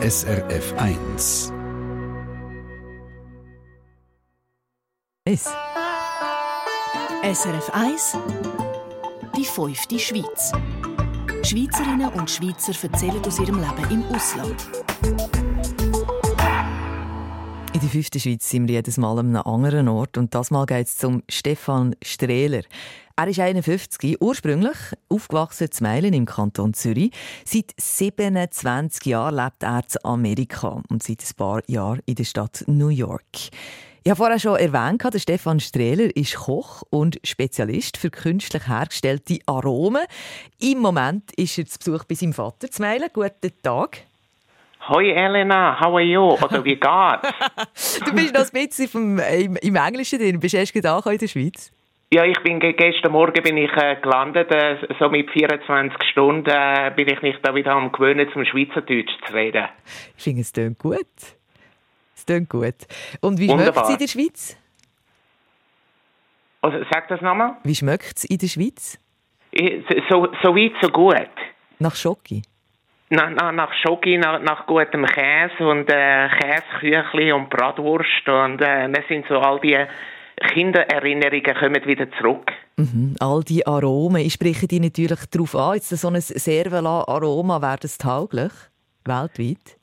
SRF 1. Es. SRF 1 Die fünfte Schweiz. Schweizerinnen und Schweizer erzählen aus ihrem Leben im Ausland. In der fünften Schweiz sind wir jedes Mal an einem anderen Ort. Und das Mal geht es zum Stefan Strehler. Er ist 51, ursprünglich aufgewachsen zu Meilen im Kanton Zürich. Seit 27 Jahren lebt er in Amerika und seit ein paar Jahren in der Stadt New York. Ich habe vorher schon erwähnt, der Stefan Strehler ist Koch und Spezialist für künstlich hergestellte Aromen. Im Moment ist er zu Besuch bei seinem Vater zu Meilen. Guten Tag. Hoi Elena, how are you? Oder wie geht's? du bist noch ein bisschen vom, im, im Englischen drin. Bist du erst gerade in der Schweiz? Ja, ich bin gestern Morgen bin ich äh, gelandet, äh, so mit 24 Stunden äh, bin ich mich da wieder am gewöhnen, zum Schweizerdeutsch zu reden. Ich finde, es klingt gut. Es klingt gut. Und wie schmeckt es in der Schweiz? Also, sag das nochmal. Wie schmeckt es in der Schweiz? So, so weit, so gut. Nach Schoki? Nach, nach, nach Schoki, nach, nach gutem Käse und äh, Käseküchli und Bratwurst und äh, das sind so all die Kindererinnerungen kommen wieder zurück. Mhm. All die Aromen, ich spreche die natürlich darauf an. Jetzt so ein Servala-Aroma, wäre das tauglich? Weltweit?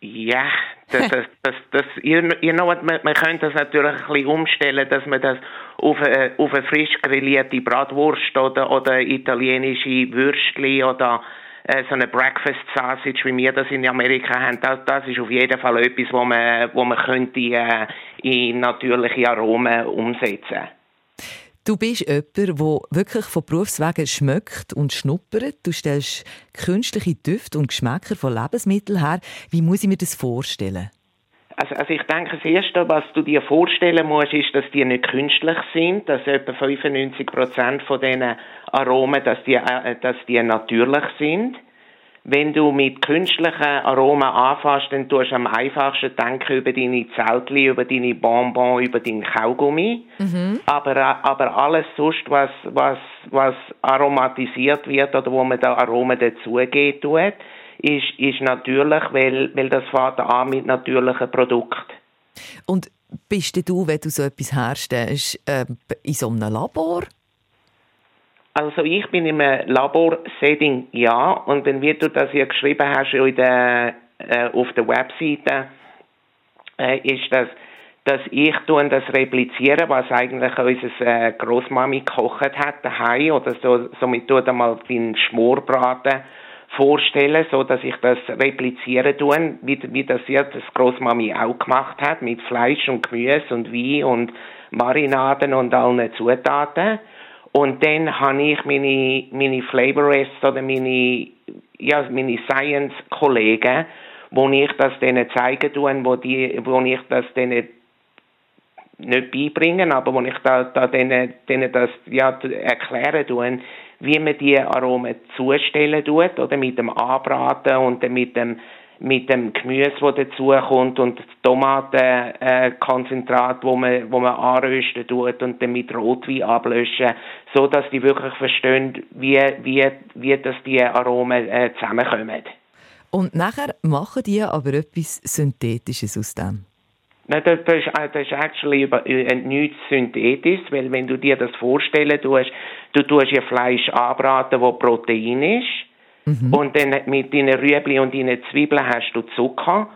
Ja, das, das, das, das, you know what, man, man könnte das natürlich ein bisschen umstellen, dass man das auf eine, auf eine frisch grillierte Bratwurst oder, oder italienische Würstchen oder äh, so eine Breakfast Sausage, wie wir das in Amerika haben, das, das ist auf jeden Fall etwas, wo man, wo man könnte äh, in natürliche Aromen umsetzen. Du bist jemand, der wirklich von Berufswegen schmeckt und schnuppert. Du stellst künstliche Düfte und Geschmäcker von Lebensmitteln her. Wie muss ich mir das vorstellen? Also, also ich denke, das Erste, was du dir vorstellen musst, ist, dass die nicht künstlich sind, dass etwa 95 Prozent von diesen Aromen, dass die, äh, dass die natürlich sind. Wenn du mit künstlichen Aromen anfasst, dann tust du am einfachsten denken über deine Zeltli, über deine Bonbon, über deinen Kaugummi. Mhm. Aber, äh, aber alles sonst, was, was, was aromatisiert wird oder wo man da Aromen dazugeben tut, ist, ist natürlich, weil, weil das fährt an mit natürlichen Produkten. Und bist du, wenn du so etwas herstellst, äh, in so einem Labor? Also ich bin im Labor-Setting, ja. Und dann wie du das hier geschrieben hast der, äh, auf der Webseite, äh, ist das, dass ich tun das replizieren, was eigentlich unsere äh, Großmami gekocht hat daheim oder so, somit tut einmal den Schmorbraten vorstellen, so dass ich das replizieren tue, wie, wie das jetzt das Großmami auch gemacht hat, mit Fleisch und Gemüse und Wein und Marinaden und allen Zutaten. Und dann habe ich meine, meine Flavorists oder meine, ja, meine Science-Kollegen, wo ich das denen zeigen tue, wo, die, wo ich das denen nicht beibringen, aber wo ich da, da denen, denen das ja, erklären tue, wie man die Aromen zustellen tut, oder mit dem Anbraten und mit dem mit dem Gemüse, das dazukommt und das Tomatenkonzentrat, wo man, wo man anrösten tut und dann mit Rotwein ablöschen, so dass die wirklich verstehen, wie, wie, wie das die Aromen äh, zusammenkommen. Und nachher machen die aber etwas Synthetisches aus dem? Nein, das, das, ist, das ist actually über, äh, nichts synthetisch, weil wenn du dir das vorstellen tust, du tust ja Fleisch anbraten, wo Protein ist, mhm. und dann mit deinen Rüebli und deinen Zwiebeln hast du Zucker,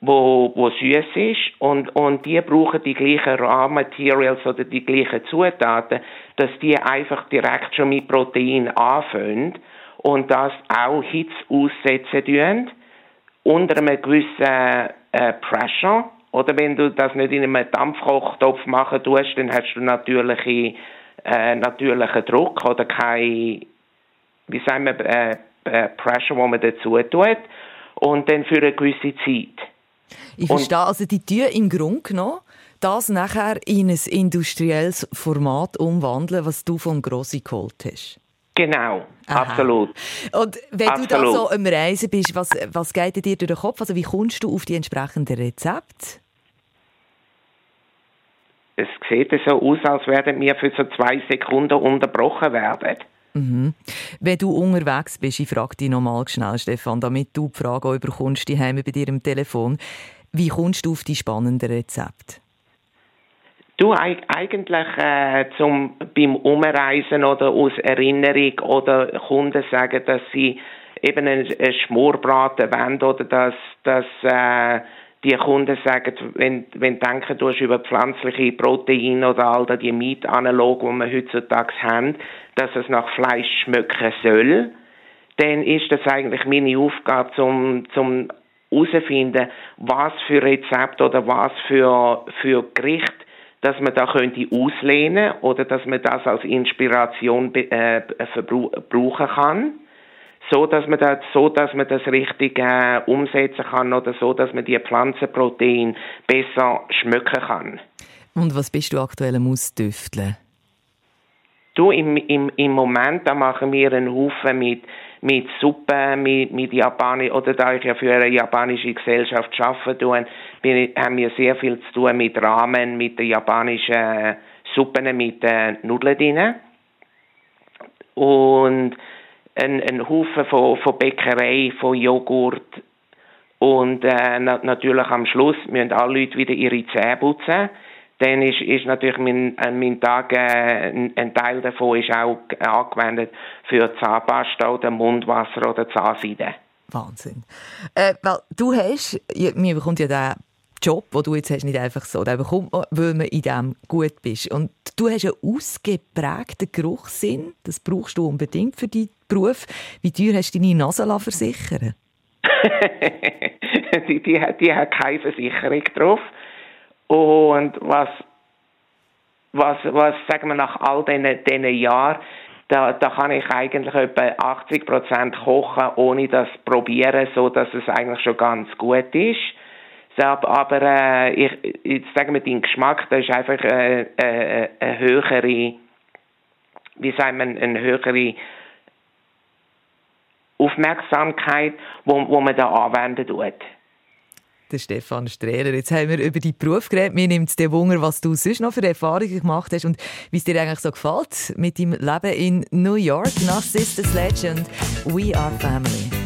wo, wo süß ist, und, und die brauchen die gleichen Raw Materials oder die gleichen Zutaten, dass die einfach direkt schon mit Protein anfangen und das auch Hitze aussetzen tun, unter einem gewissen äh, Pressure, oder wenn du das nicht in einem Dampfkochtopf machen tust, dann hast du natürliche, äh, natürlichen Druck oder kein, wie sagen wir, äh, äh, Pressure, wo man dazu tut. Und dann für eine gewisse Zeit. Ich verstehe, also die Tür im Grunde genommen, das nachher in ein industrielles Format umwandeln, was du vom Grossi geholt hast. Genau, Aha. absolut. Und wenn absolut. du da so am Reisen bist, was, was geht dir durch den Kopf? Also wie kommst du auf die entsprechenden Rezepte? Es sieht so aus, als werden wir für so zwei Sekunden unterbrochen werden. Mhm. Wenn du unterwegs bist, ich frage dich nochmal schnell, Stefan, damit du die Frage auch bekommst, die bei dir im Telefon. Wie kommst du auf die spannenden Rezepte? Du eigentlich äh, zum beim Umreisen oder aus Erinnerung oder Kunden sagen, dass sie eben einen, Schmorbraten wollen oder dass, dass äh, die Kunden sagen, wenn, wenn denken, du hast über pflanzliche Proteine oder all die Meat-Analoge, die wir heutzutage haben, dass es nach Fleisch schmecken soll, dann ist das eigentlich meine Aufgabe, zum, zum herausfinden, was für Rezept oder was für, für Gericht dass man da könnte auslehnen oder dass man das als Inspiration äh, brauchen kann, so dass man das, so dass man das richtig äh, umsetzen kann oder so, dass man die Pflanzenproteine besser schmecken kann. Und was bist du aktuell am Ausdüfteln? Du, im, im, im Moment da machen wir einen Haufen mit mit Suppe, mit, mit Japanisch, oder da ich ja für eine japanische Gesellschaft arbeite, tue, haben wir sehr viel zu tun mit Ramen, mit den japanischen Suppen, mit den Nudeln drin. Und ein, ein Haufen von, von Bäckerei, von Joghurt. Und äh, natürlich am Schluss müssen alle Leute wieder ihre Zähne putzen dann ist, ist natürlich mein, äh, mein Tag, äh, ein, Teil davon ist auch angewendet für Zahnpasta oder Mundwasser oder Zahnseide. Wahnsinn. Äh, weil du hast, mir bekommt ja den Job, den du jetzt hast, nicht einfach so. Den bekommt man, weil man in dem gut bist. Und du hast einen ausgeprägten Geruchssinn. Das brauchst du unbedingt für deinen Beruf. Wie teuer hast du deine Nase versichern die, die, die hat keine Versicherung drauf. Und was, was, was sagen wir nach all diesen, diesen Jahren, da, da kann ich eigentlich etwa 80 Prozent kochen, ohne das probieren, so dass es eigentlich schon ganz gut ist. Aber äh, ich, jetzt sagen wir, dein Geschmack, das ist einfach äh, äh, eine höhere, wie sagt man, eine höhere Aufmerksamkeit, wo, wo man da anwenden tut der Stefan Strehler. Jetzt haben wir über deinen Beruf geredet. Mir nimmt es dir Wunder, was du sonst noch für Erfahrungen gemacht hast und wie es dir eigentlich so gefällt mit deinem Leben in New York nach Sisters Legend We Are Family.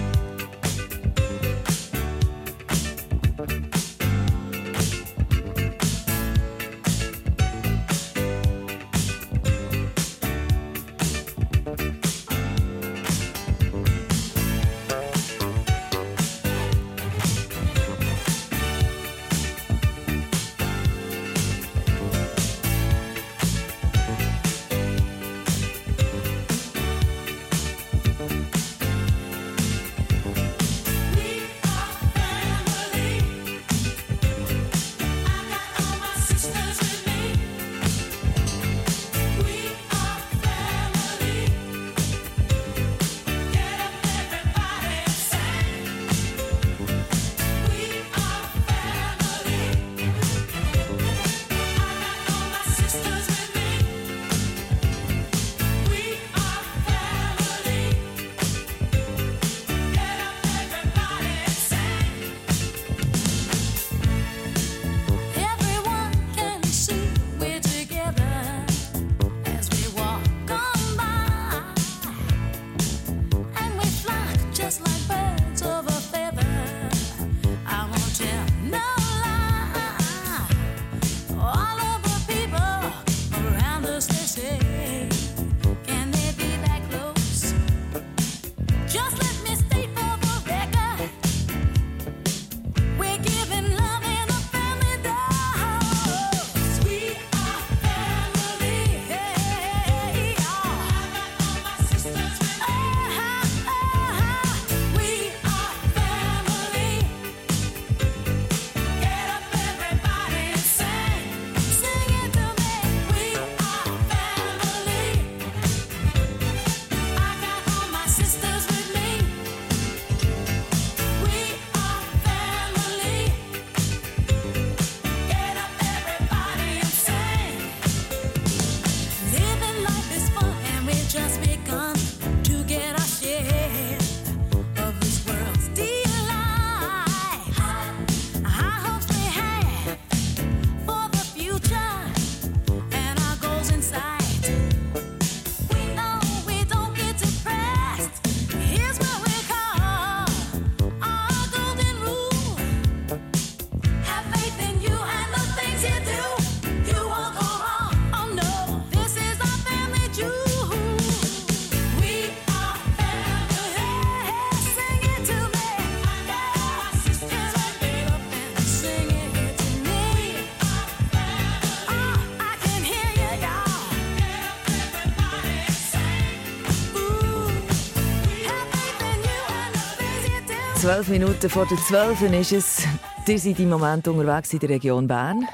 Zwölf Minuten vor der Zwölf ist es. Ihr seid im Moment unterwegs in der Region Bern.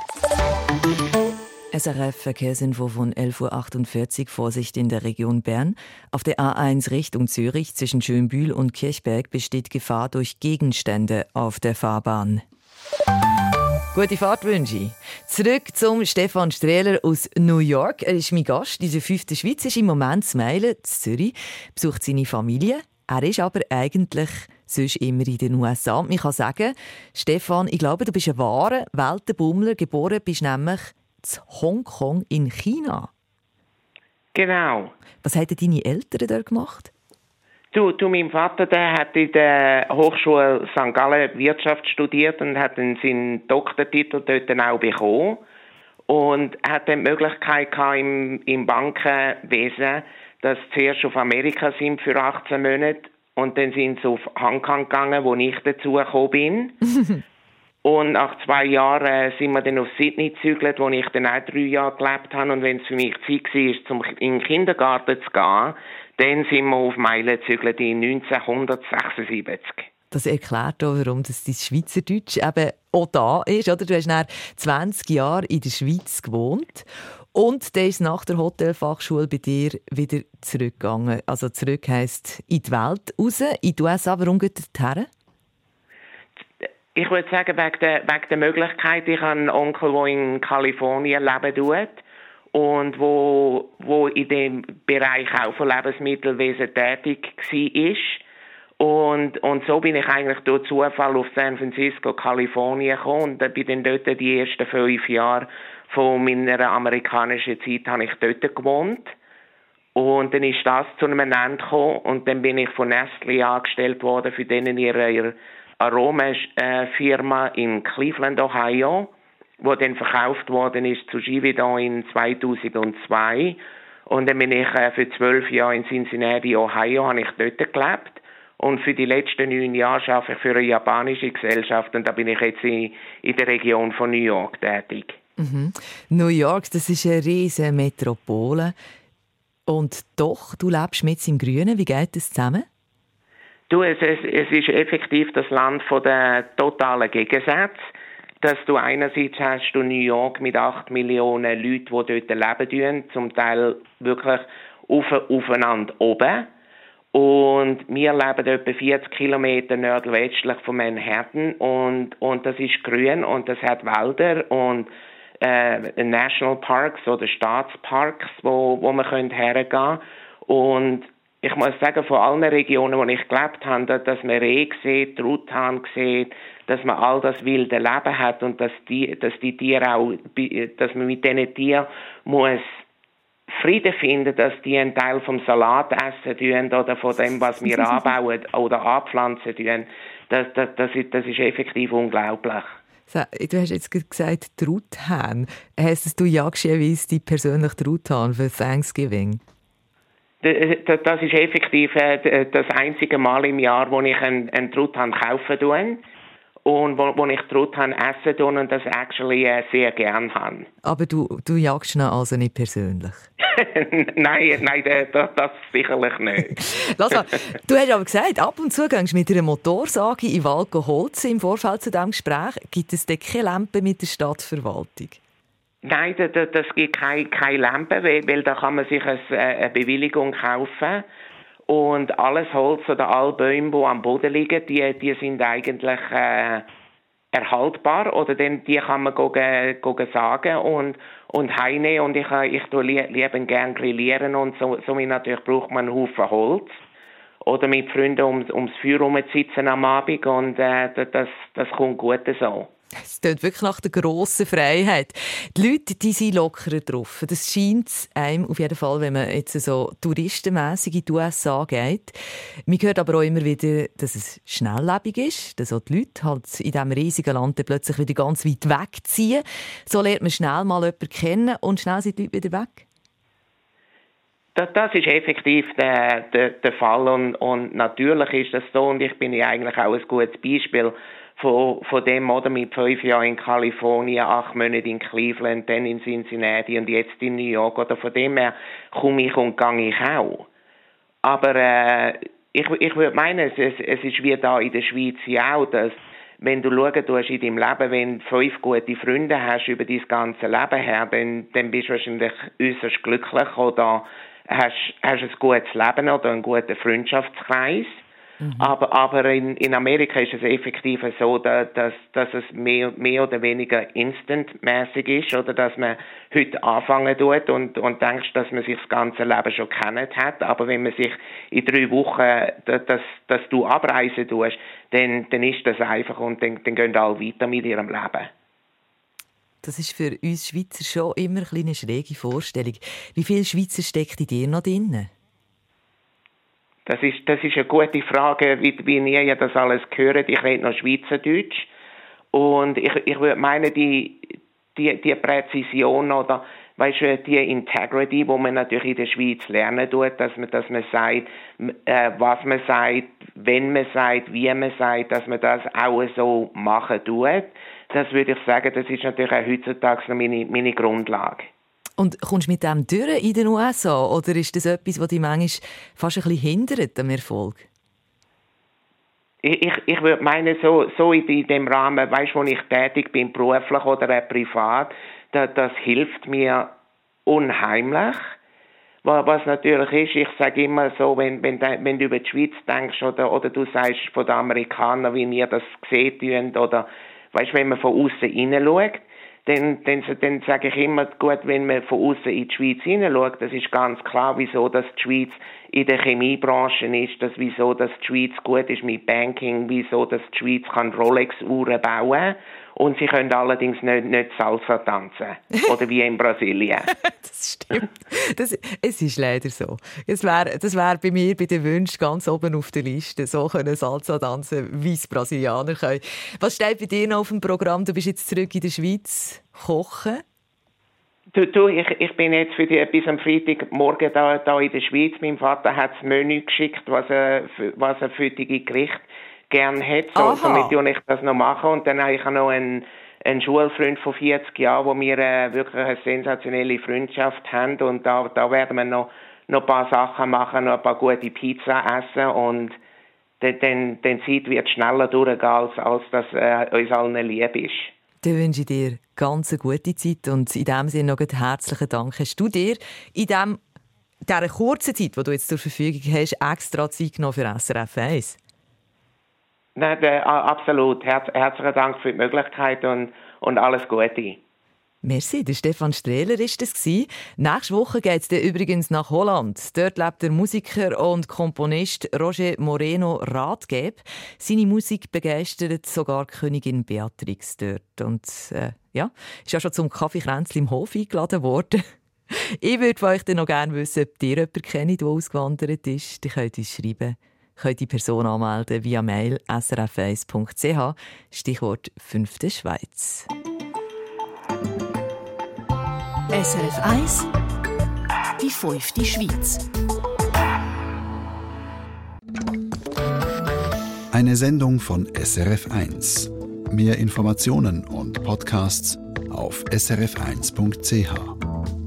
SRF Verkehrsinfo von 11.48 Uhr. Vorsicht in der Region Bern. Auf der A1 Richtung Zürich zwischen Schönbühl und Kirchberg besteht Gefahr durch Gegenstände auf der Fahrbahn. Gute Fahrt wünsche ich. Zurück zum Stefan Strehler aus New York. Er ist mein Gast. Diese fünfte Schweiz ist im Moment zu Meilen, in Zürich, besucht seine Familie. Er ist aber eigentlich sonst immer in den USA. Und ich kann sagen, Stefan, ich glaube, du bist ein wahrer Weltenbummler. Geboren bist nämlich in Hongkong in China. Genau. Was haben deine Eltern dort gemacht? Du, du, mein Vater, der hat in der Hochschule St. Gallen Wirtschaft studiert und hat dann seinen Doktortitel dort dann auch bekommen. Und hat dann die Möglichkeit gehabt im, im Bankenwesen, dass sie zuerst auf Amerika sind für 18 Monate und dann sind sie auf Hongkong gegangen, wo ich dazu gekommen bin. und nach zwei Jahren sind wir dann auf Sydney gezügelt, wo ich dann auch drei Jahre gelebt habe. Und wenn es für mich Zeit war, um in den Kindergarten zu gehen, dann sind wir auf Meilen gezügelt in 1976. Das erklärt auch, warum das dein Schweizerdeutsch eben auch da ist. Oder? Du hast nach 20 Jahren in der Schweiz gewohnt und dann ist nach der Hotelfachschule bei dir wieder zurückgegangen. Also zurück heisst in die Welt raus, in die USA. Warum geht ihr her? Ich würde sagen, wegen der, wegen der Möglichkeit. Ich habe einen Onkel, der in Kalifornien leben tut und wo, wo in dem Bereich auch von Lebensmittelwesen tätig war. Und, und so bin ich eigentlich durch Zufall auf San Francisco, Kalifornien gekommen und bin dann dort die ersten fünf Jahre von meiner amerikanischen Zeit habe ich dort gewohnt. Und dann ist das zu einem Ende gekommen und dann bin ich von Nestle angestellt worden für denen ihre, ihre Aromafirma in Cleveland, Ohio wo dann verkauft worden ist zu Givaudan in 2002. Und dann bin ich äh, für zwölf Jahre in Cincinnati, Ohio, habe ich dort gelebt. Und für die letzten neun Jahre arbeite ich für eine japanische Gesellschaft und da bin ich jetzt in, in der Region von New York tätig. Mhm. New York, das ist eine riesige Metropole. Und doch, du lebst mit im Grünen. Wie geht das zusammen? Du, es, es, es ist effektiv das Land von der totalen Gegensätze dass du einerseits hast du New York mit acht Millionen Leuten, die dort leben, zum Teil wirklich auf, aufeinander oben. Und wir leben etwa 40 Kilometer nordwestlich von Manhattan und, und das ist grün und das hat Wälder und äh, National Parks oder Staatsparks, wo, wo man hergehen können. Und ich muss sagen, von allen Regionen, wo ich gelebt habe, dass man Reh sieht, Truthahn sieht, dass man all das wilde Leben hat und dass die, dass die Tiere auch, dass man mit diesen Tieren muss Frieden finden, dass die einen Teil vom Salat essen tun oder von dem, was wir anbauen oder anpflanzen tun. Das, das, das, ist, das ist effektiv unglaublich. Du hast jetzt gesagt Truthahn. Heißt es, du jagst jeweils die persönliche Truthahn für Thanksgiving? Das ist effektiv äh, das einzige Mal im Jahr, wo ich einen, Truthahn kaufen tue und wo, wo ich Truthahn essen tue und das actually äh, sehr gern habe. Aber du, du jagst ihn also nicht persönlich? nein, nein, das, das sicherlich nicht. Lass mal, du hast aber gesagt, ab und zu gehst du mit einer Motorsage in Wald Holz im Vorfeld zu diesem Gespräch. Gibt es denn keine Lampe mit der Stadtverwaltung? Nein, das, das gibt keine, keine Lampe, weil, weil da kann man sich äh, eine Bewilligung kaufen. Und alles Holz oder alle Bäume, die am Boden liegen, die, die sind eigentlich äh, erhaltbar oder denn die kann man gehen, gehen sagen und und heine und ich ich tue lieben gern grillieren und so somit natürlich braucht man einen Haufen Holz oder mit Freunden ums, ums Feuer rumsitzen am Abend und äh, das das kommt gut so. Es klingt wirklich nach der grossen Freiheit. Die Leute die sind lockerer drauf. Das scheint einem auf jeden Fall, wenn man jetzt so touristenmässig in die USA geht. Man hört aber auch immer wieder, dass es schnelllebig ist, dass auch die Leute halt in diesem riesigen Land plötzlich wieder ganz weit wegziehen. So lernt man schnell mal jemanden kennen und schnell sind die Leute wieder weg. Das, ist effektiv der, der, der Fall und, und natürlich ist das so und ich bin ja eigentlich auch ein gutes Beispiel von, von dem oder mit fünf Jahren in Kalifornien, acht Monate in Cleveland, dann in Cincinnati und jetzt in New York oder von dem her komme ich und gehe ich auch. Aber äh, ich, ich würde meinen, es, es ist wie da in der Schweiz auch, dass wenn du schauen tust in deinem Leben, wenn du fünf gute Freunde hast über dein ganze Leben her, dann, dann bist du wahrscheinlich äußerst glücklich oder hast, hast ein gutes Leben oder einen guten Freundschaftskreis. Mhm. Aber, aber in, in Amerika ist es effektiv so, dass, dass es mehr, mehr oder weniger instantmäßig ist oder dass man heute anfangen tut und, und denkst, dass man sich das ganze Leben schon kennt hat. Aber wenn man sich in drei Wochen, dass, dass du abreisen tust, dann, dann ist das einfach und dann, dann gehen alle weiter mit ihrem Leben. Das ist für uns Schweizer schon immer eine schräge Vorstellung. Wie viele Schweizer steckt in dir noch drin? Das ist, das ist eine gute Frage, wie, wie ihr das alles gehört. Ich rede noch Schweizerdeutsch. Und ich, ich würde meinen, die, die, die Präzision oder weißt du, die Integrity, wo man natürlich in der Schweiz lernen tut, dass man, dass man sagt, äh, was man sagt, wenn man sagt, wie man sagt, dass man das auch so machen tut. Das würde ich sagen, das ist natürlich auch heutzutage noch meine, meine Grundlage. Und kommst du mit dem durch in den USA oder ist das etwas, was dich manchmal fast ein bisschen hindert am Erfolg? Ich, ich, ich würde meinen, so, so in, dem Rahmen, weißt du, wo ich tätig bin, beruflich oder privat, das, das hilft mir unheimlich. Was natürlich ist, ich sage immer so, wenn, wenn, wenn du über die Schweiz denkst oder, oder du sagst von den Amerikanern, wie wir das gesehen oder weißt, wenn man von außen hineinschaut, dann, dann, dann sage ich immer, gut, wenn man von außen in die Schweiz hineinschaut, das ist ganz klar, wieso dass die Schweiz in der Chemiebranche ist, dass wieso dass die Schweiz gut ist mit Banking, wieso dass die Schweiz kann Rolex-Uhren bauen kann. Und sie können allerdings nicht, nicht Salsa tanzen. Oder wie in Brasilien. das stimmt. Das, es ist leider so. Das wäre das wär bei mir bei den Wünschen ganz oben auf der Liste. So können Salsa tanzen, wie es Brasilianer können. Was steht bei dir noch auf dem Programm? Du bist jetzt zurück in der Schweiz. Kochen? Du, du, ich, ich bin jetzt für die, bis am Freitagmorgen da, da in der Schweiz. Mein Vater hat das Menü geschickt, was er, was er für die Gerichte gerne hätte. So, tue ich das noch machen. Und dann habe ich noch einen, einen Schulfreund von 40 Jahren, wo wir äh, wirklich eine sensationelle Freundschaft haben. Und da, da werden wir noch, noch ein paar Sachen machen, noch ein paar gute Pizza essen und dann, dann, dann Zeit wird schneller durchgehen, als, als das äh, uns allen lieb ist. Dann wünsche ich dir ganz eine gute Zeit und in diesem Sinne noch einen herzlichen Dank. Hast du dir in dem, dieser kurzen Zeit, die du jetzt zur Verfügung hast, extra Zeit genommen für SRF 1? Nein, absolut. Herz, herzlichen Dank für die Möglichkeit und, und alles Gute. Merci, der Stefan Strehler ist es Nächste Woche geht es übrigens nach Holland. Dort lebt der Musiker und Komponist Roger Moreno Ratgeb. Seine Musik begeistert sogar Königin Beatrix dort. Und äh, ja, ist ja schon zum Kaffeekränzchen im Hof eingeladen worden. Ich würde von euch dann noch gerne wissen, ob ihr jemanden kennt, der ausgewandert ist. Ihr könnt uns schreiben könnt die Person anmelden via Mail srf1.ch, Stichwort 5. Schweiz. SRF 1 Die 5. Schweiz Eine Sendung von SRF 1. Mehr Informationen und Podcasts auf srf1.ch.